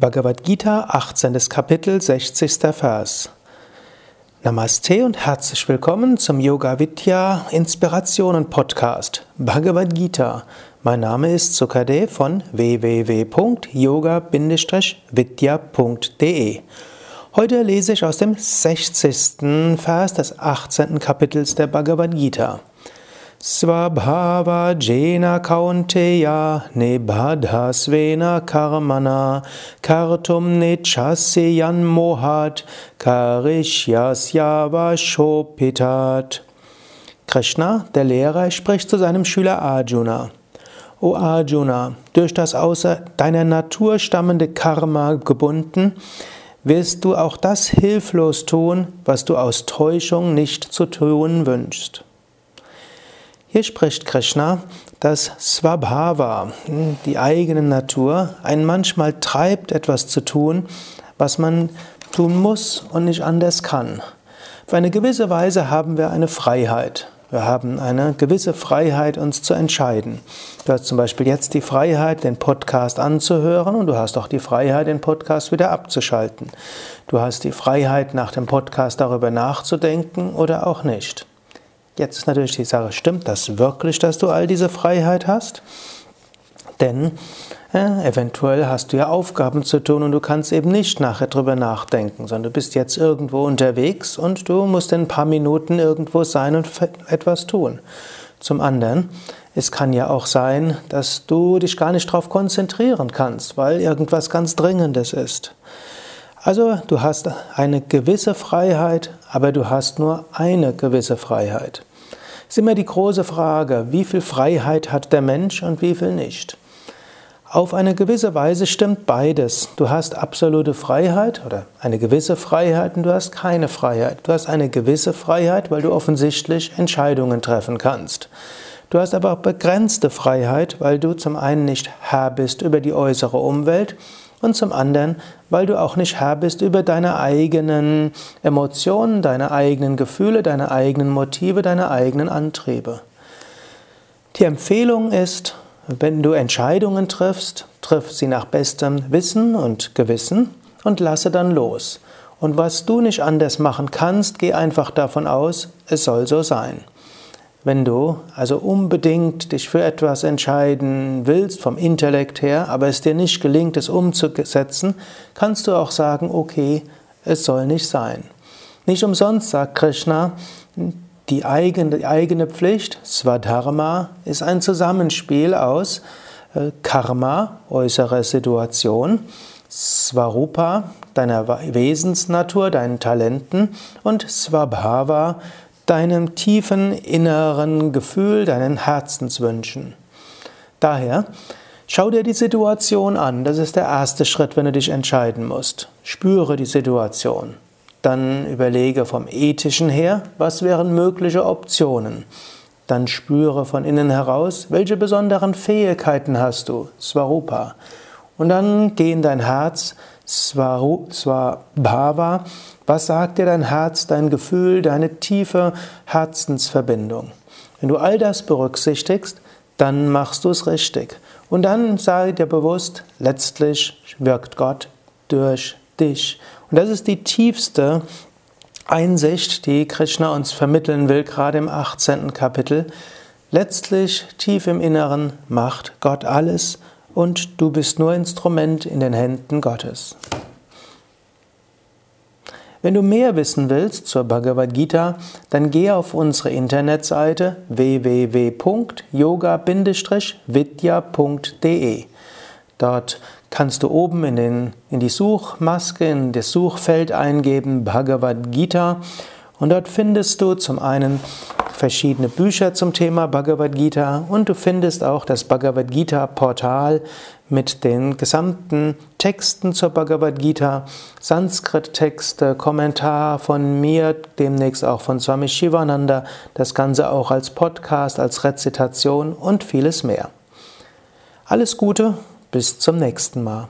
Bhagavad Gita, 18. Kapitel, 60. Vers. Namaste und herzlich willkommen zum Yoga Vidya Inspirationen Podcast Bhagavad Gita. Mein Name ist Sukade von www.yoga-vidya.de. Heute lese ich aus dem 60. Vers des 18. Kapitels der Bhagavad Gita. Svabhava jena kaunteya nebhadhasvena karmana kartum nechasyan mohat karishyasya vashopitat. Krishna, der Lehrer, spricht zu seinem Schüler Arjuna. O Arjuna, durch das außer deiner Natur stammende Karma gebunden, wirst du auch das hilflos tun, was du aus Täuschung nicht zu tun wünschst. Hier spricht Krishna, dass Swabhava, die eigene Natur, einen manchmal treibt, etwas zu tun, was man tun muss und nicht anders kann. Auf eine gewisse Weise haben wir eine Freiheit. Wir haben eine gewisse Freiheit, uns zu entscheiden. Du hast zum Beispiel jetzt die Freiheit, den Podcast anzuhören und du hast auch die Freiheit, den Podcast wieder abzuschalten. Du hast die Freiheit, nach dem Podcast darüber nachzudenken oder auch nicht. Jetzt ist natürlich die Sache, stimmt das wirklich, dass du all diese Freiheit hast? Denn äh, eventuell hast du ja Aufgaben zu tun und du kannst eben nicht nachher drüber nachdenken, sondern du bist jetzt irgendwo unterwegs und du musst in ein paar Minuten irgendwo sein und etwas tun. Zum anderen, es kann ja auch sein, dass du dich gar nicht darauf konzentrieren kannst, weil irgendwas ganz Dringendes ist. Also du hast eine gewisse Freiheit, aber du hast nur eine gewisse Freiheit. Ist immer die große Frage, wie viel Freiheit hat der Mensch und wie viel nicht. Auf eine gewisse Weise stimmt beides. Du hast absolute Freiheit oder eine gewisse Freiheit und du hast keine Freiheit. Du hast eine gewisse Freiheit, weil du offensichtlich Entscheidungen treffen kannst. Du hast aber auch begrenzte Freiheit, weil du zum einen nicht Herr bist über die äußere Umwelt und zum anderen, weil du auch nicht Herr bist über deine eigenen Emotionen, deine eigenen Gefühle, deine eigenen Motive, deine eigenen Antriebe. Die Empfehlung ist, wenn du Entscheidungen triffst, triff sie nach bestem Wissen und Gewissen und lasse dann los. Und was du nicht anders machen kannst, geh einfach davon aus, es soll so sein. Wenn du also unbedingt dich für etwas entscheiden willst, vom Intellekt her, aber es dir nicht gelingt, es umzusetzen, kannst du auch sagen, okay, es soll nicht sein. Nicht umsonst sagt Krishna, die eigene, die eigene Pflicht, Swadharma, ist ein Zusammenspiel aus äh, Karma, äußerer Situation, Swarupa, deiner Wesensnatur, deinen Talenten und Swabhava, deinem tiefen inneren Gefühl, deinen Herzenswünschen. Daher, schau dir die Situation an. Das ist der erste Schritt, wenn du dich entscheiden musst. Spüre die Situation. Dann überlege vom ethischen her, was wären mögliche Optionen. Dann spüre von innen heraus, welche besonderen Fähigkeiten hast du, Swarupa. Und dann geh in dein Herz, Swabhava, was sagt dir dein Herz, dein Gefühl, deine tiefe Herzensverbindung? Wenn du all das berücksichtigst, dann machst du es richtig. Und dann sei dir bewusst, letztlich wirkt Gott durch dich. Und das ist die tiefste Einsicht, die Krishna uns vermitteln will, gerade im 18. Kapitel. Letztlich, tief im Inneren, macht Gott alles und du bist nur Instrument in den Händen Gottes. Wenn du mehr wissen willst zur Bhagavad Gita, dann geh auf unsere Internetseite www.yoga-vidya.de. Dort kannst du oben in, den, in die Suchmaske, in das Suchfeld eingeben Bhagavad Gita und dort findest du zum einen verschiedene Bücher zum Thema Bhagavad Gita und du findest auch das Bhagavad Gita Portal mit den gesamten Texten zur Bhagavad Gita, Sanskrit-Texte, Kommentar von mir, demnächst auch von Swami Shivananda, das Ganze auch als Podcast, als Rezitation und vieles mehr. Alles Gute, bis zum nächsten Mal.